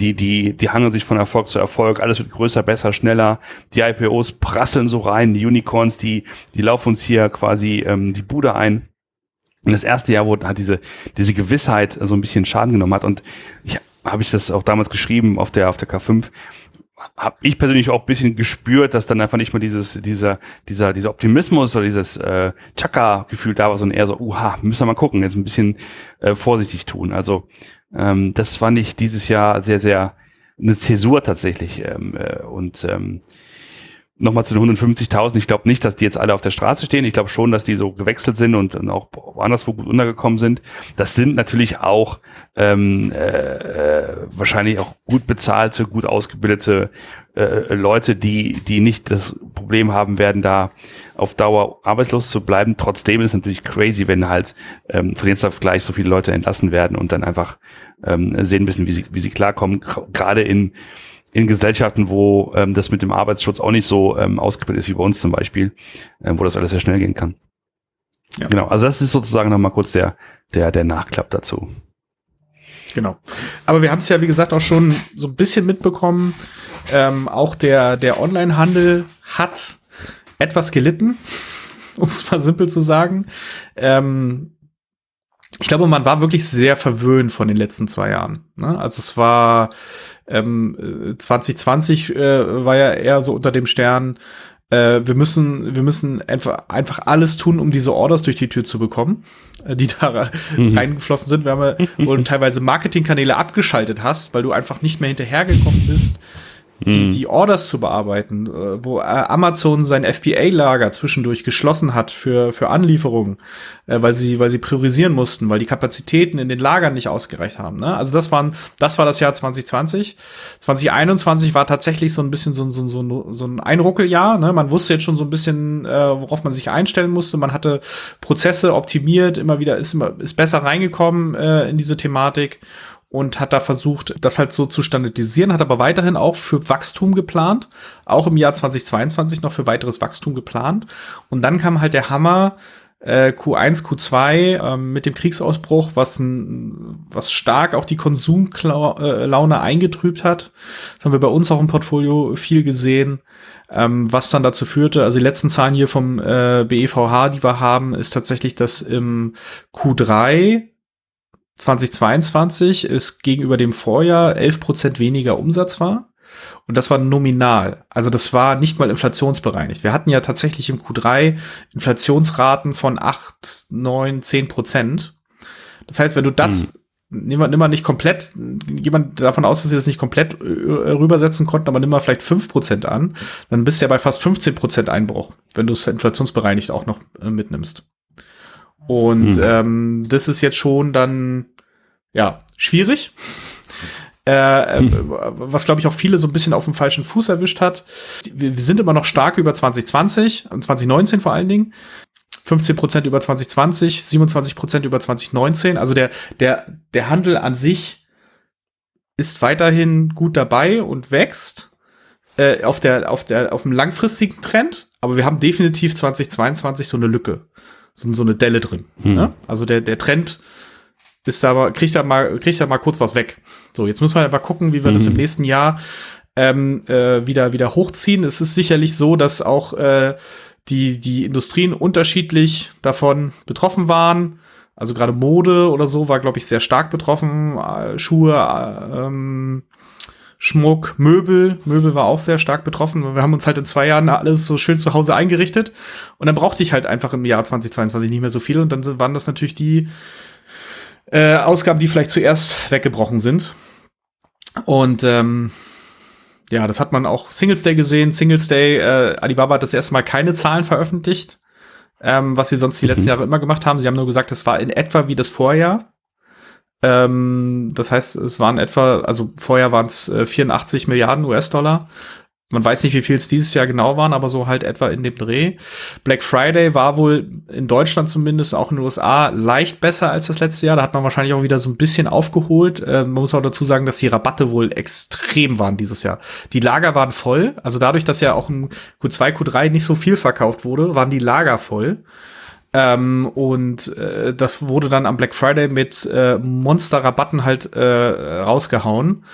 die, die, die hangeln sich von Erfolg zu Erfolg, alles wird größer, besser, schneller. Die IPOs prasseln so rein, die Unicorns, die, die laufen uns hier quasi ähm, die Bude ein. Und das erste Jahr, wo hat diese, diese Gewissheit so ein bisschen Schaden genommen hat. Und ich habe ich das auch damals geschrieben auf der, auf der K5 habe ich persönlich auch ein bisschen gespürt, dass dann einfach nicht mehr dieses, dieser, dieser, dieser Optimismus oder dieses äh, Chaka-Gefühl da war, sondern eher so, uha, müssen wir mal gucken, jetzt ein bisschen äh, vorsichtig tun. Also ähm, das fand ich dieses Jahr sehr, sehr eine Zäsur tatsächlich. Ähm, äh, und ähm, nochmal zu den 150.000. Ich glaube nicht, dass die jetzt alle auf der Straße stehen. Ich glaube schon, dass die so gewechselt sind und dann auch anderswo gut untergekommen sind. Das sind natürlich auch ähm, äh, wahrscheinlich auch gut bezahlte, gut ausgebildete äh, Leute, die, die nicht das Problem haben werden, da auf Dauer arbeitslos zu bleiben. Trotzdem ist es natürlich crazy, wenn halt ähm, von jetzt auf gleich so viele Leute entlassen werden und dann einfach ähm, sehen müssen, wie sie, wie sie klarkommen. Gerade in in Gesellschaften, wo ähm, das mit dem Arbeitsschutz auch nicht so ähm, ausgebildet ist wie bei uns zum Beispiel, ähm, wo das alles sehr schnell gehen kann. Ja. Genau, also das ist sozusagen nochmal kurz der, der, der Nachklapp dazu. Genau. Aber wir haben es ja, wie gesagt, auch schon so ein bisschen mitbekommen. Ähm, auch der, der Onlinehandel hat etwas gelitten, um es mal simpel zu sagen. Ähm, ich glaube, man war wirklich sehr verwöhnt von den letzten zwei Jahren. Ne? Also es war ähm, 2020 äh, war ja eher so unter dem Stern, äh, wir müssen, wir müssen einfach, einfach alles tun, um diese Orders durch die Tür zu bekommen, äh, die da mhm. reingeflossen sind. Wir haben, wo du teilweise Marketingkanäle abgeschaltet hast, weil du einfach nicht mehr hinterhergekommen bist, die, mhm. die Orders zu bearbeiten, äh, wo äh, Amazon sein FBA-Lager zwischendurch geschlossen hat für, für Anlieferungen, äh, weil sie, weil sie priorisieren mussten, weil die Kapazitäten in den Lagern nicht ausgereicht haben. Ne? Also das waren, das war das Jahr 2020. 2021 war tatsächlich so ein bisschen so, so, so, so ein Einruckeljahr. Ne? Man wusste jetzt schon so ein bisschen, äh, worauf man sich einstellen musste. Man hatte Prozesse optimiert, immer wieder ist immer ist besser reingekommen äh, in diese Thematik und hat da versucht, das halt so zu standardisieren, hat aber weiterhin auch für Wachstum geplant, auch im Jahr 2022 noch für weiteres Wachstum geplant. Und dann kam halt der Hammer, äh, Q1, Q2 äh, mit dem Kriegsausbruch, was, ein, was stark auch die Konsumlaune eingetrübt hat. Das haben wir bei uns auch im Portfolio viel gesehen, ähm, was dann dazu führte, also die letzten Zahlen hier vom äh, BEVH, die wir haben, ist tatsächlich, dass im Q3 2022 ist gegenüber dem Vorjahr 11 Prozent weniger Umsatz war. Und das war nominal. Also das war nicht mal inflationsbereinigt. Wir hatten ja tatsächlich im Q3 Inflationsraten von 8, 9, 10 Prozent. Das heißt, wenn du das, hm. nimm, mal, nimm mal nicht komplett, jemand davon aus, dass sie das nicht komplett äh, rübersetzen konnten, aber nimm mal vielleicht 5 Prozent an, dann bist du ja bei fast 15 Prozent Einbruch, wenn du es inflationsbereinigt auch noch äh, mitnimmst. Und hm. ähm, das ist jetzt schon dann ja schwierig. Äh, hm. was glaube ich auch viele so ein bisschen auf dem falschen Fuß erwischt hat. Wir, wir, sind immer noch stark über 2020 und 2019 vor allen Dingen. 15 Prozent über 2020, 27 Prozent über 2019. Also der, der, der Handel an sich ist weiterhin gut dabei und wächst äh, auf, der, auf, der, auf dem langfristigen Trend. Aber wir haben definitiv 2022 so eine Lücke so, so eine Delle drin. Hm. Ne? Also der, der Trend ist aber, kriegt da mal, kriegt da mal kurz was weg. So, jetzt müssen wir aber gucken, wie wir mhm. das im nächsten Jahr ähm, äh, wieder, wieder hochziehen. Es ist sicherlich so, dass auch äh, die, die Industrien unterschiedlich davon betroffen waren. Also gerade Mode oder so war, glaube ich, sehr stark betroffen. Äh, Schuhe, äh, ähm, Schmuck, Möbel. Möbel war auch sehr stark betroffen. Wir haben uns halt in zwei Jahren alles so schön zu Hause eingerichtet. Und dann brauchte ich halt einfach im Jahr 2022 nicht mehr so viel. Und dann waren das natürlich die äh, Ausgaben, die vielleicht zuerst weggebrochen sind. Und ähm, ja, das hat man auch Singles Day gesehen. Singles Day, äh, Alibaba hat das erste Mal keine Zahlen veröffentlicht, ähm, was sie sonst die letzten mhm. Jahre immer gemacht haben. Sie haben nur gesagt, es war in etwa wie das Vorjahr. Ähm, das heißt, es waren etwa, also vorher waren es äh, 84 Milliarden US-Dollar. Man weiß nicht, wie viel es dieses Jahr genau waren, aber so halt etwa in dem Dreh. Black Friday war wohl in Deutschland zumindest, auch in den USA, leicht besser als das letzte Jahr. Da hat man wahrscheinlich auch wieder so ein bisschen aufgeholt. Äh, man muss auch dazu sagen, dass die Rabatte wohl extrem waren dieses Jahr. Die Lager waren voll. Also dadurch, dass ja auch im Q2, Q3 nicht so viel verkauft wurde, waren die Lager voll. Ähm, und äh, das wurde dann am Black Friday mit äh, Monster-Rabatten halt äh, rausgehauen.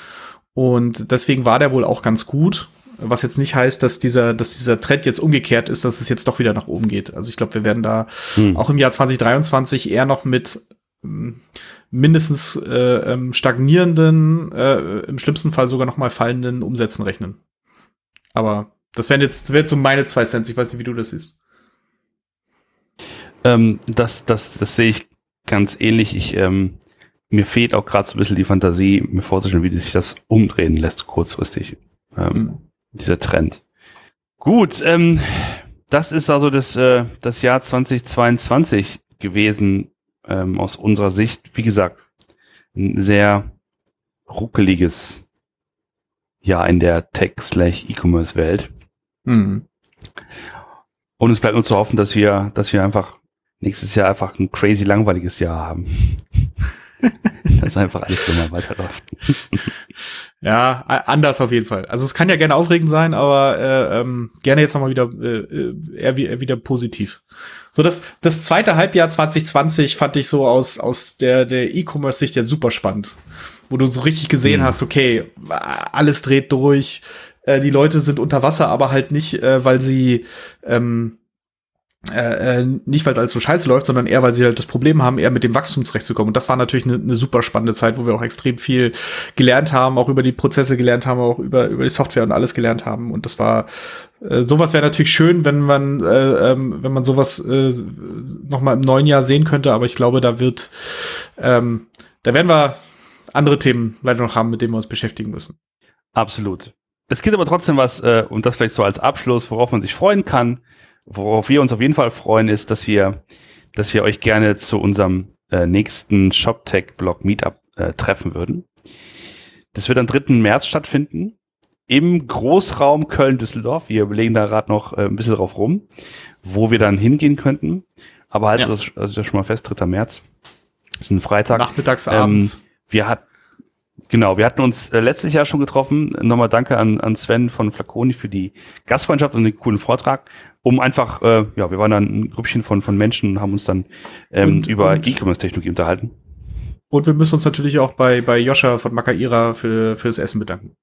Und deswegen war der wohl auch ganz gut. Was jetzt nicht heißt, dass dieser, dass dieser Trend jetzt umgekehrt ist, dass es jetzt doch wieder nach oben geht. Also ich glaube, wir werden da hm. auch im Jahr 2023 eher noch mit ähm, mindestens äh, ähm, stagnierenden, äh, im schlimmsten Fall sogar noch mal fallenden Umsätzen rechnen. Aber das wären jetzt, das wären so meine zwei Cents. Ich weiß nicht, wie du das siehst. Ähm, das, das, das sehe ich ganz ähnlich. Ich, ähm, mir fehlt auch gerade so ein bisschen die Fantasie, mir vorzustellen, wie sich das umdrehen lässt kurzfristig. Ähm, mhm. Dieser Trend. Gut, ähm, das ist also das, äh, das Jahr 2022 gewesen ähm, aus unserer Sicht. Wie gesagt, ein sehr ruckeliges Jahr in der Tech-E-Commerce-Welt. Mhm. Und es bleibt nur zu hoffen, dass wir, dass wir einfach nächstes Jahr einfach ein crazy langweiliges Jahr haben. dass einfach alles immer weiterläuft. ja, anders auf jeden Fall. Also es kann ja gerne aufregend sein, aber äh, ähm, gerne jetzt nochmal wieder äh, äh, eher, eher wieder positiv. So das das zweite Halbjahr 2020 fand ich so aus aus der der E-Commerce-Sicht ja super spannend, wo du so richtig gesehen mhm. hast, okay, alles dreht durch, äh, die Leute sind unter Wasser, aber halt nicht, äh, weil sie ähm, äh, äh, nicht, weil es alles so scheiße läuft, sondern eher, weil sie halt das Problem haben, eher mit dem Wachstum zurechtzukommen. Und das war natürlich eine, eine super spannende Zeit, wo wir auch extrem viel gelernt haben, auch über die Prozesse gelernt haben, auch über, über die Software und alles gelernt haben. Und das war, äh, sowas wäre natürlich schön, wenn man, äh, ähm, wenn man sowas äh, noch mal im neuen Jahr sehen könnte. Aber ich glaube, da wird, ähm, da werden wir andere Themen leider noch haben, mit denen wir uns beschäftigen müssen. Absolut. es gibt aber trotzdem was, äh, und das vielleicht so als Abschluss, worauf man sich freuen kann. Worauf wir uns auf jeden Fall freuen, ist, dass wir, dass wir euch gerne zu unserem äh, nächsten ShopTech-Blog Meetup äh, treffen würden. Das wird am 3. März stattfinden im Großraum Köln-Düsseldorf. Wir überlegen da gerade noch äh, ein bisschen drauf rum, wo wir dann hingehen könnten. Aber halt, ja. das, das ist ja schon mal fest, 3. März. Das ist ein Freitag. Nachmittags, abends. Ähm, wir hatten Genau, wir hatten uns äh, letztes Jahr schon getroffen. Nochmal danke an, an Sven von Flaconi für die Gastfreundschaft und den coolen Vortrag. Um einfach, äh, ja, wir waren dann ein Grüppchen von, von Menschen und haben uns dann ähm, und, über E-Commerce-Technologie unterhalten. Und wir müssen uns natürlich auch bei, bei Joscha von Makaira für, für das Essen bedanken.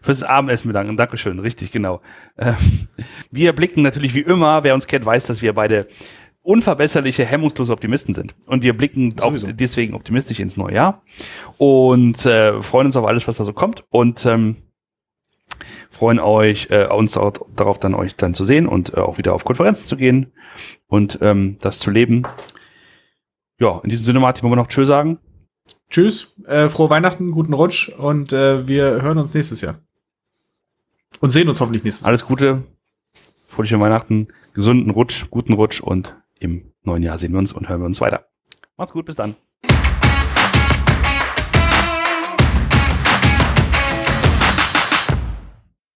Fürs Abendessen bedanken. Dankeschön, richtig, genau. Ähm, wir blicken natürlich wie immer, wer uns kennt, weiß, dass wir beide unverbesserliche, hemmungslose Optimisten sind. Und wir blicken auch deswegen optimistisch ins neue Jahr und äh, freuen uns auf alles, was da so kommt und ähm, freuen euch, äh, uns auch darauf dann euch dann zu sehen und äh, auch wieder auf Konferenzen zu gehen und ähm, das zu leben. Ja, in diesem Sinne, Martin, wollen wir noch Tschö sagen? Tschüss, äh, frohe Weihnachten, guten Rutsch und äh, wir hören uns nächstes Jahr. Und sehen uns hoffentlich nächstes Jahr. Alles Gute, fröhliche Weihnachten, gesunden Rutsch, guten Rutsch und im neuen Jahr sehen wir uns und hören wir uns weiter. Macht's gut, bis dann.